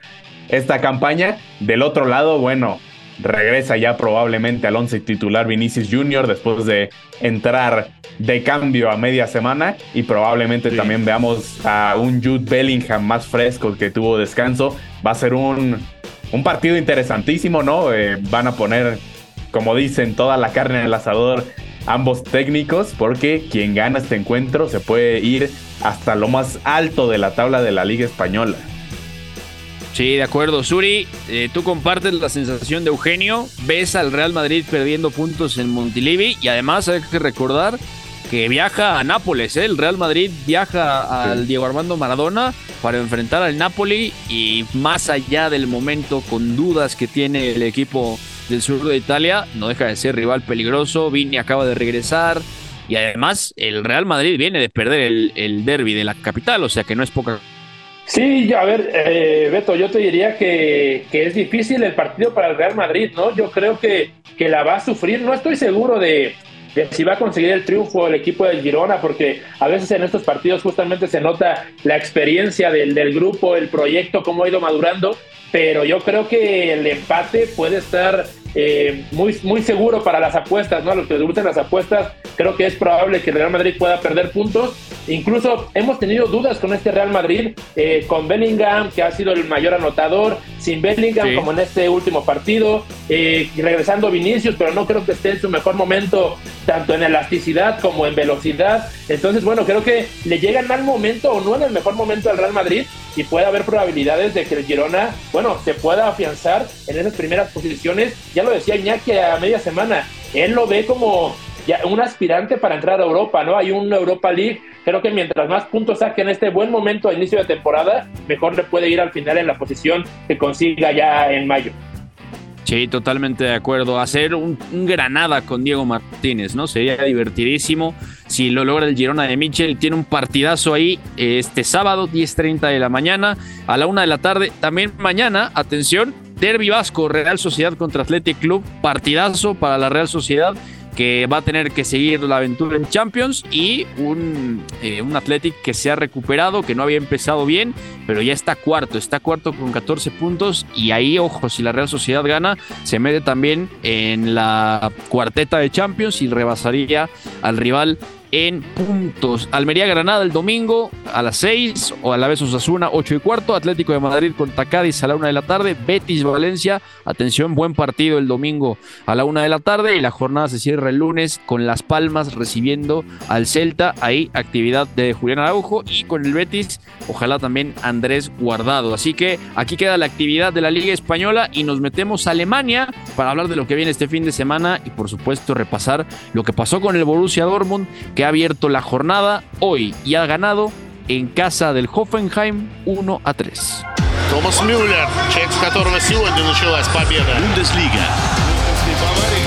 Speaker 10: esta campaña. Del otro lado, bueno, regresa ya probablemente al once titular Vinicius Jr. después de entrar de cambio a media semana y probablemente también veamos a un Jude Bellingham más fresco que tuvo descanso. Va a ser un, un partido interesantísimo, ¿no? Eh, van a poner, como dicen, toda la carne en el asador ambos técnicos porque quien gana este encuentro se puede ir hasta lo más alto de la tabla de la Liga Española.
Speaker 4: Sí, de acuerdo. Suri, eh, tú compartes la sensación de Eugenio, ves al Real Madrid perdiendo puntos en Montilivi y además hay que recordar que viaja a Nápoles, ¿eh? el Real Madrid viaja al Diego Armando Maradona para enfrentar al Napoli y más allá del momento con dudas que tiene el equipo del sur de Italia, no deja de ser rival peligroso, Vini acaba de regresar y además el Real Madrid viene de perder el, el derby de la capital, o sea que no es poca
Speaker 9: Sí, a ver, eh, Beto, yo te diría que, es difícil el partido para el Real Madrid, ¿no? Yo creo que, que la va a sufrir. No estoy seguro de, si va a conseguir el triunfo el equipo de Girona, porque a veces en estos partidos justamente se nota la experiencia del, del grupo, el proyecto, cómo ha ido madurando, pero yo creo que el empate puede estar eh, muy, muy seguro para las apuestas, ¿no? A los que les gustan las apuestas, creo que es probable que el Real Madrid pueda perder puntos. Incluso hemos tenido dudas con este Real Madrid, eh, con Bellingham, que ha sido el mayor anotador, sin Bellingham, como en este último partido, eh, regresando Vinicius, pero no creo que esté en su mejor momento, tanto en elasticidad como en velocidad. Entonces, bueno, creo que le llega en mal momento o no en el mejor momento al Real Madrid y puede haber probabilidades de que el Girona, bueno, se pueda afianzar en esas primeras posiciones. Ya lo decía Iñaki a media semana, él lo ve como ya un aspirante para entrar a Europa, ¿no? Hay una Europa League. Creo que mientras más puntos saque en este buen momento a inicio de temporada, mejor le puede ir al final en la posición que consiga ya en mayo.
Speaker 4: Sí, totalmente de acuerdo. Hacer un, Granada con Diego Martínez, ¿no? Sería divertidísimo. Si lo logra el Girona de Michel, tiene un partidazo ahí este sábado, 10.30 de la mañana, a la una de la tarde. También mañana, atención, Derby Vasco, Real Sociedad contra Athletic Club, partidazo para la Real Sociedad que va a tener que seguir la aventura en Champions y un, eh, un Athletic que se ha recuperado, que no había empezado bien, pero ya está cuarto, está cuarto con 14 puntos y ahí, ojo, si la Real Sociedad gana, se mete también en la cuarteta de Champions y rebasaría al rival en puntos. Almería Granada el domingo a las 6 o a la vez Osasuna 8 y cuarto. Atlético de Madrid contra Cádiz a la 1 de la tarde. Betis Valencia. Atención, buen partido el domingo a la 1 de la tarde. Y la jornada se cierra el lunes con Las Palmas recibiendo al Celta. Ahí actividad de Julián Araujo y con el Betis, ojalá también Andrés Guardado. Así que aquí queda la actividad de la Liga Española y nos metemos a Alemania para hablar de lo que viene este fin de semana y por supuesto repasar lo que pasó con el Borussia Dortmund que ha abierto la jornada hoy y ha ganado en casa del Hoffenheim 1 a 3.
Speaker 2: Thomas Müller, check которого сегодня началась победа. Bundesliga.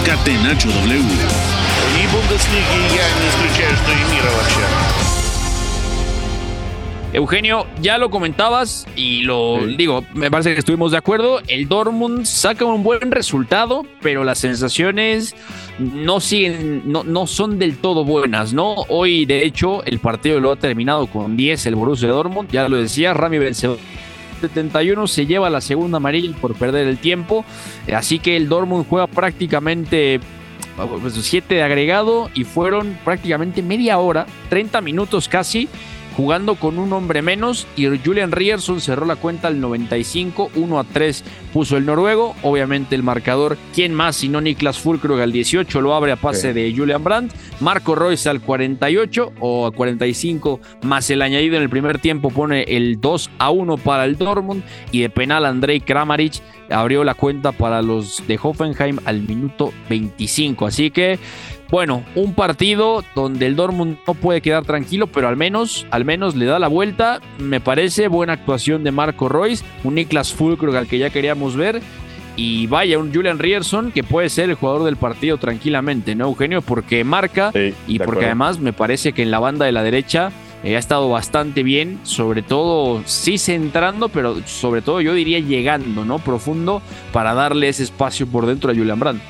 Speaker 2: Catenacho W.
Speaker 11: И Бундеслиги я не исключаю, что и мира вообще.
Speaker 4: Eugenio, ya lo comentabas y lo digo, me parece que estuvimos de acuerdo. El Dortmund saca un buen resultado, pero las sensaciones no siguen, no, no son del todo buenas, ¿no? Hoy, de hecho, el partido lo ha terminado con 10 el Borussia Dortmund, ya lo decía, Rami vencedor 71 se lleva la segunda amarilla por perder el tiempo, así que el Dortmund juega prácticamente 7 pues, de agregado y fueron prácticamente media hora, 30 minutos casi jugando con un hombre menos y Julian Rierson cerró la cuenta al 95, 1 a 3 puso el noruego, obviamente el marcador, ¿quién más sino Niklas Fulkrug al 18 lo abre a pase de Julian Brandt, Marco Royce al 48 o a 45 más el añadido en el primer tiempo pone el 2 a 1 para el Dortmund y de penal Andrei Kramaric abrió la cuenta para los de Hoffenheim al minuto 25, así que bueno, un partido donde el Dortmund no puede quedar tranquilo, pero al menos, al menos le da la vuelta. Me parece buena actuación de Marco Royce, un Niklas Fulkrug al que ya queríamos ver. Y vaya, un Julian Rierson que puede ser el jugador del partido tranquilamente, ¿no, Eugenio? Porque marca y porque además me parece que en la banda de la derecha eh, ha estado bastante bien, sobre todo sí centrando, pero sobre todo yo diría llegando, ¿no? Profundo para darle ese espacio por dentro a Julian Brandt.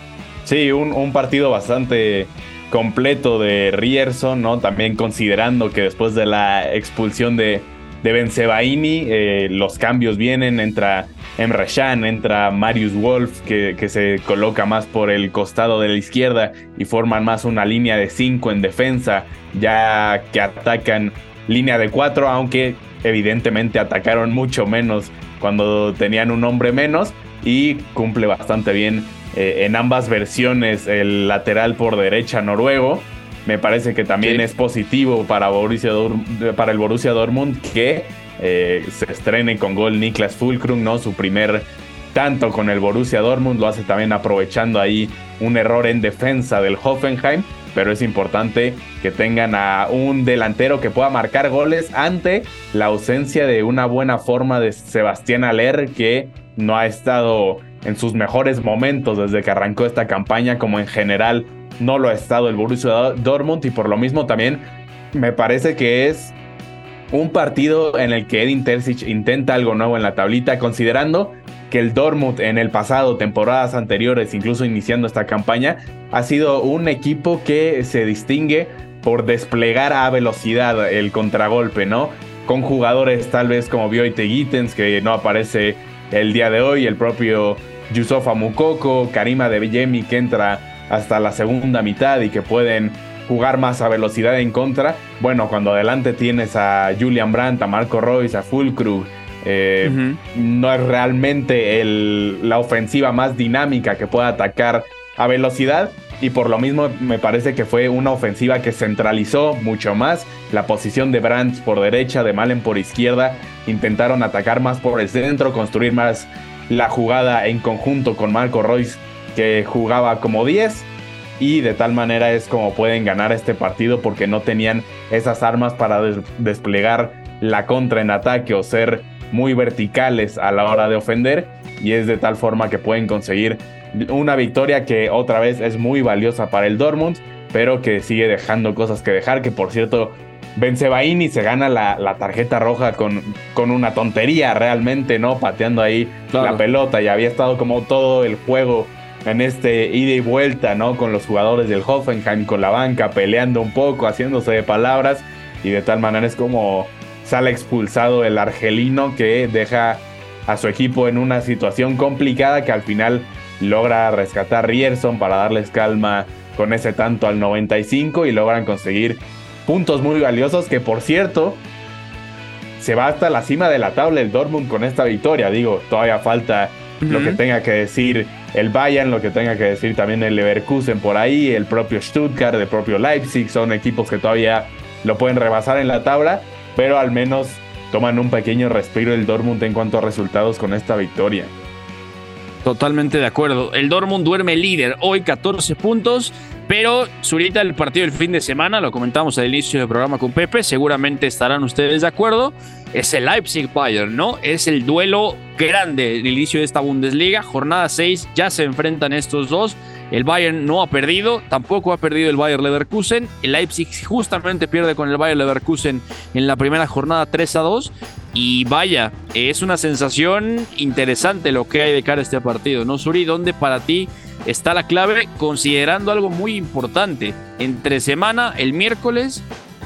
Speaker 10: Sí, un, partido bastante completo de Rierson, ¿no? También considerando que después de la expulsión de, de Benzebaini, eh, los cambios vienen, entra Emre Can, entra Marius Wolf, que, que, se coloca más por el costado de la izquierda y forman más una línea de 5 en defensa, ya que atacan línea de 4, aunque evidentemente atacaron mucho menos cuando tenían un hombre menos y cumple bastante bien eh, en ambas versiones el lateral por derecha noruego. Me parece que también es positivo para, Borussia para el Borussia Dortmund que eh, se estrene con gol Niklas Fulkrug, ¿no? Su primer tanto con el Borussia Dortmund, lo hace también aprovechando ahí un error en defensa del Hoffenheim, pero es importante que tengan a un delantero que pueda marcar goles ante la ausencia de una buena forma de Sebastián Aller que no ha estado en sus mejores momentos desde que arrancó esta campaña, como en general no lo ha estado el Borussia Dortmund y por lo mismo también me parece que es un partido en el que Edin Terzic intenta algo nuevo en la tablita, considerando que el Dortmund en el pasado, temporadas anteriores, incluso iniciando esta campaña, ha sido un equipo que se distingue por desplegar a velocidad el contragolpe, ¿no? Con jugadores tal vez como Bioite Gittens, que no aparece el día de hoy, el propio Yusofa Mukoko, Karima de Villemi que entra hasta la segunda mitad y que pueden jugar más a velocidad en contra. Bueno, cuando adelante tienes a Julian Brandt, a Marco Royce, a Fulkrug, eh, no es realmente la ofensiva más dinámica que pueda atacar a velocidad. Y por lo mismo me parece que fue una ofensiva que centralizó mucho más la posición de Brandt por derecha, de Malen por izquierda. Intentaron atacar más por el centro, construir más la jugada en conjunto con Marco Royce, que jugaba como 10. Y de tal manera es como pueden ganar este partido porque no tenían esas armas para desplegar la contra en ataque o ser muy verticales a la hora de ofender. Y es de tal forma que pueden conseguir una victoria que otra vez es muy valiosa para el Dortmund, pero que sigue dejando cosas que dejar. Que por cierto, Benzebaini se gana la, tarjeta roja con, con, una tontería realmente, ¿no? Pateando ahí la pelota y había estado como todo el juego en este ida y vuelta, ¿no? Con los jugadores del Hoffenheim, con la banca, peleando un poco, haciéndose de palabras y de tal manera es como sale expulsado el argelino que deja a su equipo en una situación complicada que al final logra rescatar Rierson para darles calma con ese tanto al 95 y logran conseguir puntos muy valiosos que por cierto se va hasta la cima de la tabla el Dortmund con esta victoria. Digo, todavía falta lo que tenga que decir el Bayern, lo que tenga que decir también el Leverkusen por ahí, el propio Stuttgart, el propio Leipzig, son equipos que todavía lo pueden rebasar en la tabla, pero al menos toman un pequeño respiro el Dortmund en cuanto a resultados con esta victoria.
Speaker 4: Totalmente de acuerdo. El Dortmund duerme líder hoy 14 puntos, pero Zurita el partido del fin de semana, lo comentamos al inicio del programa con Pepe, seguramente estarán ustedes de acuerdo. Es el Leipzig Bayern, ¿no? Es el duelo grande el inicio de esta Bundesliga. Jornada 6, ya se enfrentan estos dos. El Bayern no ha perdido, tampoco ha perdido el Bayern Leverkusen. El Leipzig justamente pierde con el Bayern Leverkusen en la primera jornada 3 a 2. Y vaya, es una sensación interesante lo que hay de cara a este partido, ¿no, Suri? ¿Dónde para ti está la clave? Considerando algo muy importante. Entre semana, el miércoles,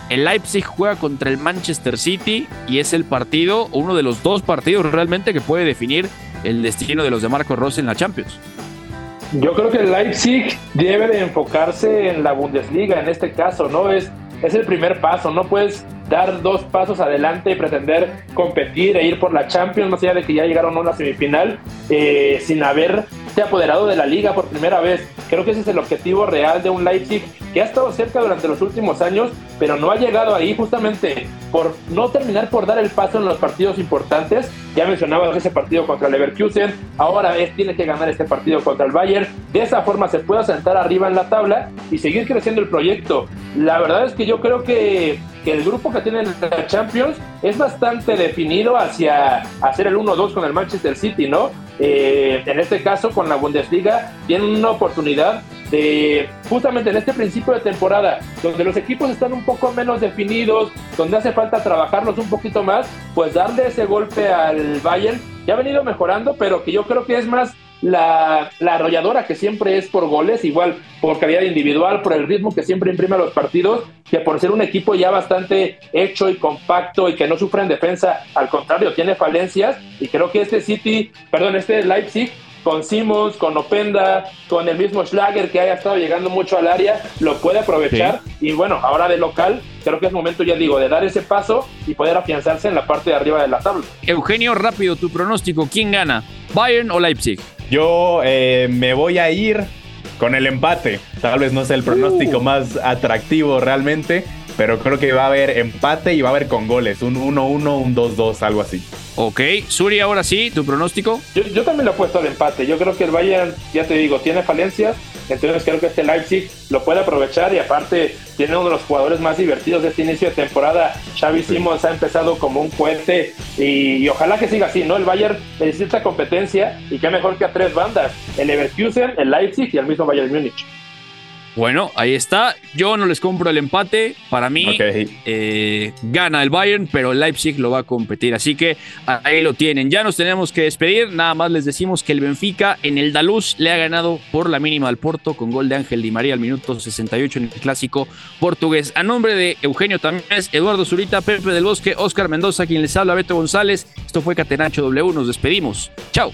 Speaker 4: el Leipzig juega contra el Manchester City y es el partido, uno de los dos partidos realmente que puede definir el destino de los de Marco Rossi en la Champions.
Speaker 9: Yo creo que el Leipzig debe de enfocarse en la Bundesliga en este caso, ¿no? Es, es el primer paso, no puedes dar dos pasos adelante y pretender competir e ir por la Champions, más allá de que ya llegaron a una semifinal, eh, sin haberse apoderado de la liga por primera vez. Creo que ese es el objetivo real de un Leipzig que ha estado cerca durante los últimos años, pero no ha llegado ahí justamente por no terminar por dar el paso en los partidos importantes. Ya mencionaba ese partido contra Leverkusen, ahora es, tiene que ganar este partido contra el Bayern. De esa forma se puede sentar arriba en la tabla y seguir creciendo el proyecto. La verdad es que yo creo que, que el grupo que tiene la Champions es bastante definido hacia hacer el 1-2 con el Manchester City, ¿no? Eh, en este caso con la Bundesliga tienen una oportunidad de justamente en este principio de temporada donde los equipos están un poco menos definidos, donde hace falta trabajarlos un poquito más, pues darle ese golpe al Bayern que ha venido mejorando, pero que yo creo que es más la, la, arrolladora que siempre es por goles, igual por calidad individual, por el ritmo que siempre imprime a los partidos, que por ser un equipo ya bastante hecho y compacto y que no sufre en defensa, al contrario, tiene falencias. Y creo que este City, perdón, este Leipzig, con Simmons, con Openda, con el mismo Schlager que haya estado llegando mucho al área, lo puede aprovechar. Y bueno, ahora de local, creo que es momento, ya digo, de dar ese paso y poder afianzarse en la parte de arriba de la tabla.
Speaker 4: Eugenio, rápido, tu pronóstico, ¿quién gana? ¿Bayern o Leipzig?
Speaker 10: Yo eh, me voy a ir con el empate. Tal vez no sea el pronóstico uh. más atractivo realmente, pero creo que va a haber empate y va a haber con goles. Un 1-1, un 2-2, algo así.
Speaker 4: Ok, Suri, ahora sí, tu pronóstico.
Speaker 9: Yo, yo también lo he puesto al empate. Yo creo que el Bayern, ya te digo, tiene falencias. Entonces creo que este Leipzig lo puede aprovechar y aparte tiene uno de los jugadores más divertidos de este inicio de temporada. Xavi Simons ha empezado como un cohete y, ojalá que siga así, ¿no? El Bayern necesita competencia y qué mejor que a tres bandas, el Leverkusen, el Leipzig y el mismo Bayern Múnich.
Speaker 4: Bueno, ahí está. Yo no les compro el empate. Para mí eh, gana el Bayern, pero el Leipzig lo va a competir. Así que ahí lo tienen. Ya nos tenemos que despedir. Nada más les decimos que el Benfica en el Daluz le ha ganado por la mínima al Porto con gol de Ángel Di María al minuto 68 en el clásico portugués. A nombre de Eugenio Tamés, Eduardo Zurita, Pepe del Bosque, Oscar Mendoza, quien les habla, Beto González. Esto fue Catenacho W. Nos despedimos. Chao